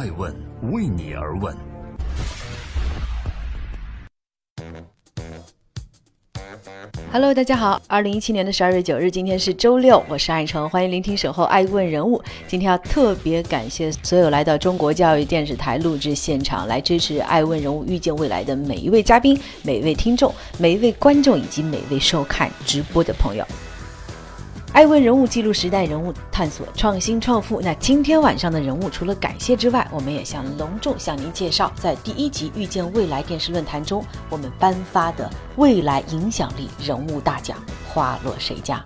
爱问为你而问。Hello，大家好，二零一七年的十二月九日，今天是周六，我是爱成，欢迎聆听守候爱问人物。今天要特别感谢所有来到中国教育电视台录制现场来支持爱问人物遇见未来的每一位嘉宾、每一位听众、每一位观众以及每位收看直播的朋友。爱问人物记录时代人物，探索创新创富。那今天晚上的人物，除了感谢之外，我们也想隆重向您介绍，在第一集遇见未来电视论坛中，我们颁发的未来影响力人物大奖花落谁家？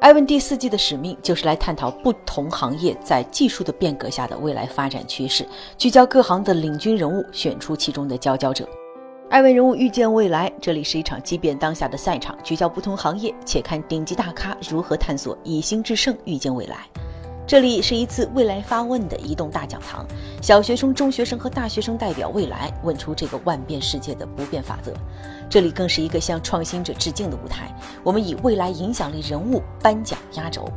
艾问第四季的使命就是来探讨不同行业在技术的变革下的未来发展趋势，聚焦各行的领军人物，选出其中的佼佼者。爱问人物遇见未来，这里是一场激变当下的赛场，聚焦不同行业，且看顶级大咖如何探索以心制胜，遇见未来。这里是一次未来发问的移动大讲堂，小学生、中学生和大学生代表未来，问出这个万变世界的不变法则。这里更是一个向创新者致敬的舞台，我们以未来影响力人物颁奖压轴。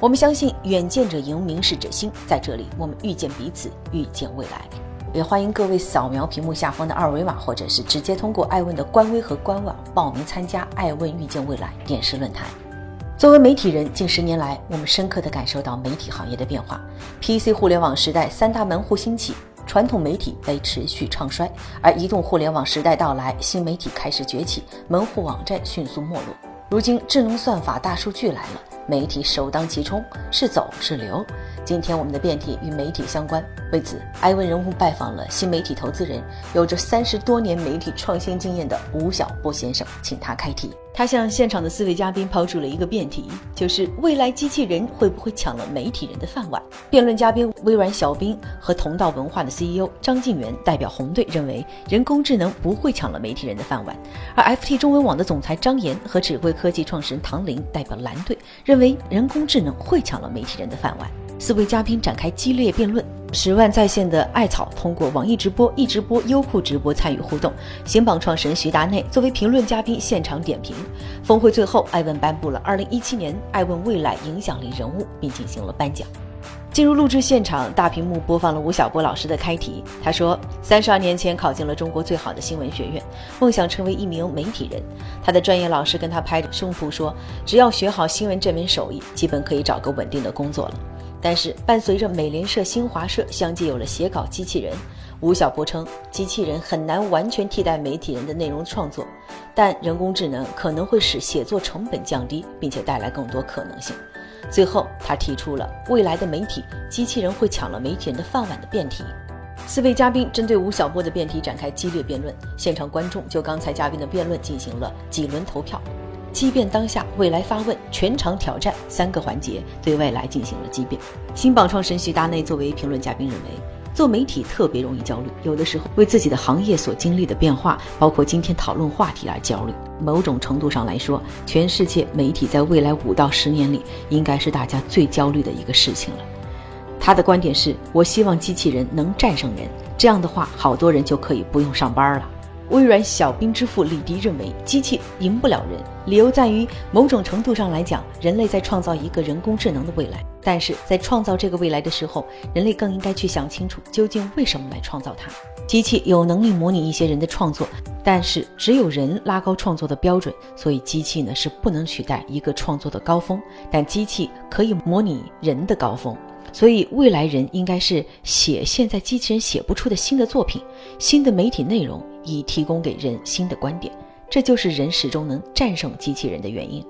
我们相信远见者赢，明事者兴，在这里我们遇见彼此，遇见未来。也欢迎各位扫描屏幕下方的二维码，或者是直接通过爱问的官微和官网报名参加爱问遇见未来电视论坛。作为媒体人，近十年来，我们深刻地感受到媒体行业的变化。PC 互联网时代，三大门户兴起，传统媒体被持续唱衰；而移动互联网时代到来，新媒体开始崛起，门户网站迅速没落。如今，智能算法、大数据来了，媒体首当其冲，是走是留？今天我们的辩题与媒体相关，为此，艾问人物拜访了新媒体投资人，有着三十多年媒体创新经验的吴晓波先生，请他开题。他向现场的四位嘉宾抛出了一个辩题，就是未来机器人会不会抢了媒体人的饭碗？辩论嘉宾微软小冰和同道文化的 CEO 张晋元代表红队认为，人工智能不会抢了媒体人的饭碗，而 FT 中文网的总裁张岩和指挥科技创始人唐林代表蓝队认为，人工智能会抢了媒体人的饭碗。四位嘉宾展开激烈辩论，十万在线的艾草通过网易直播、易直播、优酷直播参与互动。新榜创始人徐达内作为评论嘉宾现场点评。峰会最后，艾问颁布了二零一七年艾问未来影响力人物，并进行了颁奖。进入录制现场，大屏幕播放了吴晓波老师的开题。他说，三十二年前考进了中国最好的新闻学院，梦想成为一名媒体人。他的专业老师跟他拍着胸脯说，只要学好新闻这门手艺，基本可以找个稳定的工作了。但是，伴随着美联社、新华社相继有了写稿机器人，吴晓波称，机器人很难完全替代媒体人的内容创作，但人工智能可能会使写作成本降低，并且带来更多可能性。最后，他提出了未来的媒体机器人会抢了媒体人的饭碗的辩题。四位嘉宾针对吴晓波的辩题展开激烈辩论，现场观众就刚才嘉宾的辩论进行了几轮投票。激辩当下，未来发问全场挑战三个环节，对未来进行了激辩。新榜创始人徐达内作为评论嘉宾认为，做媒体特别容易焦虑，有的时候为自己的行业所经历的变化，包括今天讨论话题而焦虑。某种程度上来说，全世界媒体在未来五到十年里，应该是大家最焦虑的一个事情了。他的观点是：我希望机器人能战胜人，这样的话，好多人就可以不用上班了。微软小兵之父李迪认为，机器赢不了人，理由在于某种程度上来讲，人类在创造一个人工智能的未来。但是在创造这个未来的时候，人类更应该去想清楚，究竟为什么来创造它。机器有能力模拟一些人的创作，但是只有人拉高创作的标准，所以机器呢是不能取代一个创作的高峰，但机器可以模拟人的高峰。所以，未来人应该是写现在机器人写不出的新的作品、新的媒体内容，以提供给人新的观点。这就是人始终能战胜机器人的原因。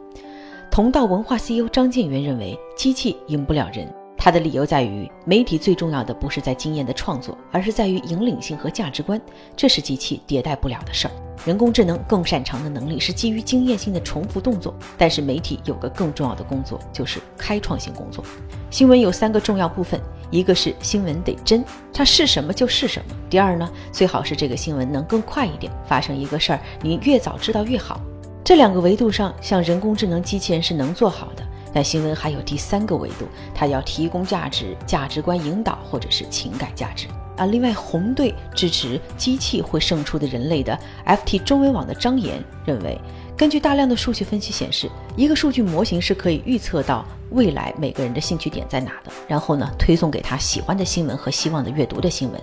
同道文化 CEO 张建元认为，机器赢不了人。他的理由在于，媒体最重要的不是在经验的创作，而是在于引领性和价值观，这是机器迭代不了的事儿。人工智能更擅长的能力是基于经验性的重复动作，但是媒体有个更重要的工作，就是开创性工作。新闻有三个重要部分，一个是新闻得真，它是什么就是什么；第二呢，最好是这个新闻能更快一点，发生一个事儿，你越早知道越好。这两个维度上，像人工智能机器人是能做好的。但新闻还有第三个维度，它要提供价值、价值观引导或者是情感价值啊。另外，红队支持机器会胜出的人类的 FT 中文网的张岩认为，根据大量的数据分析显示，一个数据模型是可以预测到未来每个人的兴趣点在哪的，然后呢，推送给他喜欢的新闻和希望的阅读的新闻。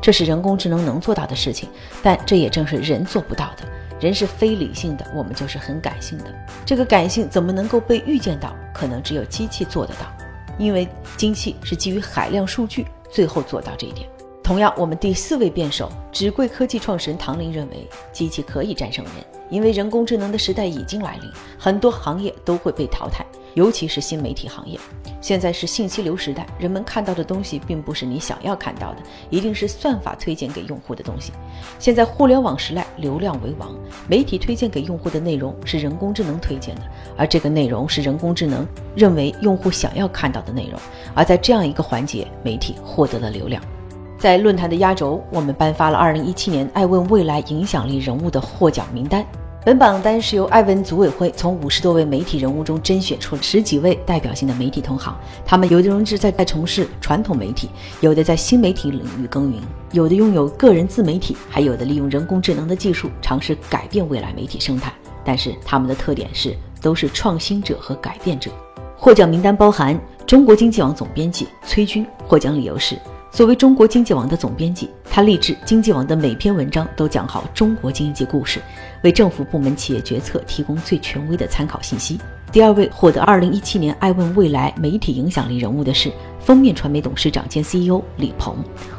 这是人工智能能做到的事情，但这也正是人做不到的。人是非理性的，我们就是很感性的。这个感性怎么能够被预见到？可能只有机器做得到，因为机器是基于海量数据最后做到这一点。同样，我们第四位辩手，纸贵科技创始人唐林认为，机器可以战胜人，因为人工智能的时代已经来临，很多行业都会被淘汰，尤其是新媒体行业。现在是信息流时代，人们看到的东西并不是你想要看到的，一定是算法推荐给用户的东西。现在互联网时代，流量为王，媒体推荐给用户的内容是人工智能推荐的，而这个内容是人工智能认为用户想要看到的内容，而在这样一个环节，媒体获得了流量。在论坛的压轴，我们颁发了2017年艾问未来影响力人物的获奖名单。本榜单是由艾问组委会从五十多位媒体人物中甄选出十几位代表性的媒体同行。他们有的人是在在从事传统媒体，有的在新媒体领域耕耘，有的拥有个人自媒体，还有的利用人工智能的技术尝试改变未来媒体生态。但是他们的特点是都是创新者和改变者。获奖名单包含中国经济网总编辑崔军，获奖理由是。作为中国经济网的总编辑，他立志经济网的每篇文章都讲好中国经济故事，为政府部门企业决策提供最权威的参考信息。第二位获得2017年爱问未来媒体影响力人物的是封面传媒董事长兼 CEO 李鹏，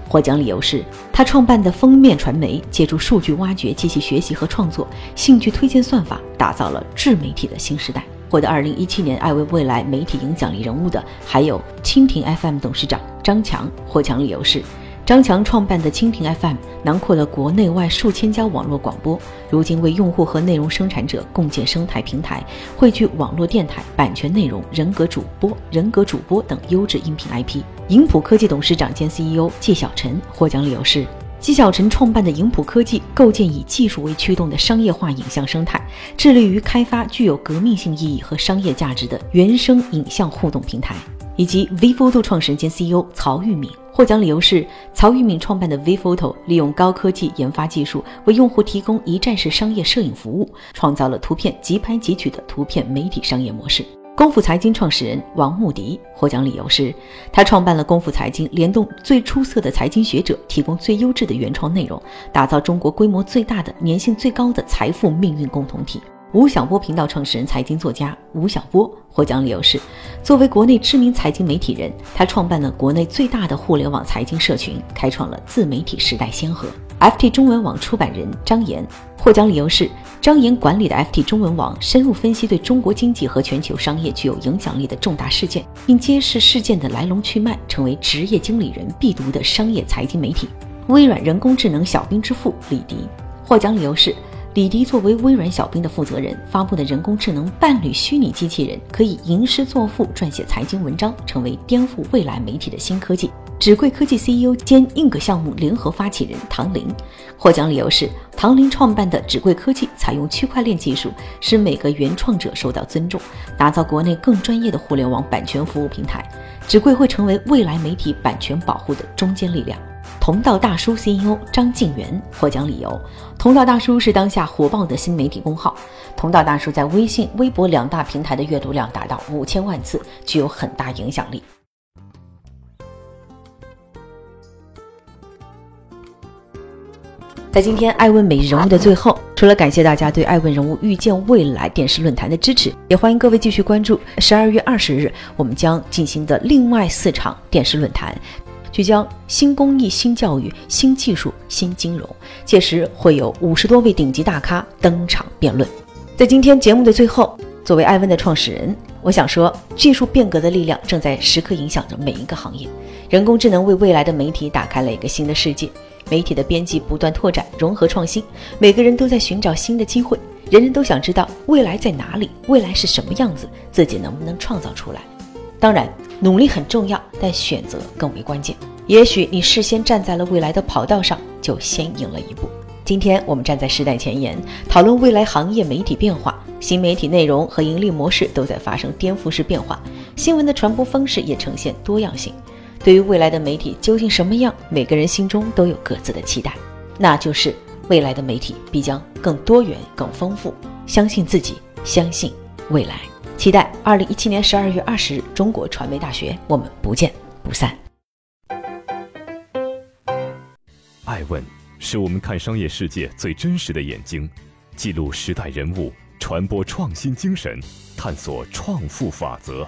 获奖理由是他创办的封面传媒借助数据挖掘、机器学习和创作、兴趣推荐算法，打造了智媒体的新时代。获得2017年艾问未来媒体影响力人物的还有蜻蜓 FM 董事长。张强获奖理由是，张强创办的蜻蜓 FM 囊括了国内外数千家网络广播，如今为用户和内容生产者共建生态平台，汇聚网络电台、版权内容、人格主播、人格主播等优质音频 IP。银普科技董事长兼 CEO 纪晓晨获奖理由是，纪晓晨创办的影普科技构建以技术为驱动的商业化影像生态，致力于开发具有革命性意义和商业价值的原生影像互动平台。以及 VPhoto 创始人兼 CEO 曹玉敏获奖理由是，曹玉敏创办的 VPhoto 利用高科技研发技术，为用户提供一站式商业摄影服务，创造了图片即拍即取的图片媒体商业模式。功夫财经创始人王牧迪获奖理由是，他创办了功夫财经，联动最出色的财经学者，提供最优质的原创内容，打造中国规模最大的、粘性最高的财富命运共同体。吴晓波频道创始人、财经作家吴晓波获奖理由是，作为国内知名财经媒体人，他创办了国内最大的互联网财经社群，开创了自媒体时代先河。FT 中文网出版人张岩获奖理由是，张岩管理的 FT 中文网深入分析对中国经济和全球商业具有影响力的重大事件，并揭示事件的来龙去脉，成为职业经理人必读的商业财经媒体。微软人工智能小兵之父李迪获奖理由是。李迪作为微软小兵的负责人，发布的人工智能伴侣虚拟机器人可以吟诗作赋、撰写财经文章，成为颠覆未来媒体的新科技。纸贵科技 CEO 兼硬壳项目联合发起人唐林获奖理由是，唐林创办的纸贵科技采用区块链技术，使每个原创者受到尊重，打造国内更专业的互联网版权服务平台。纸贵会成为未来媒体版权保护的中坚力量。同道大叔 CEO 张静元获奖理由：同道大叔是当下火爆的新媒体公号。同道大叔在微信、微博两大平台的阅读量达到五千万次，具有很大影响力。在今天爱问每日人物的最后，除了感谢大家对爱问人物预见未来电视论坛的支持，也欢迎各位继续关注十二月二十日我们将进行的另外四场电视论坛。聚焦新公益、新教育、新技术、新金融，届时会有五十多位顶级大咖登场辩论。在今天节目的最后，作为艾问的创始人，我想说，技术变革的力量正在时刻影响着每一个行业。人工智能为未来的媒体打开了一个新的世界，媒体的边际不断拓展、融合创新，每个人都在寻找新的机会，人人都想知道未来在哪里，未来是什么样子，自己能不能创造出来。当然。努力很重要，但选择更为关键。也许你事先站在了未来的跑道上，就先赢了一步。今天我们站在时代前沿，讨论未来行业媒体变化，新媒体内容和盈利模式都在发生颠覆式变化新闻的传播方式也呈现多样性。对于未来的媒体究竟什么样每个人心中都有各自的期待。那就是未来的媒体必将更多元更丰富相信自己相信未来。期待二零一七年十二月二十日中国传媒大学我们不见不散。爱问是我们看商业世界最真实的眼睛记录时代人物传播创新精神探索创富法则。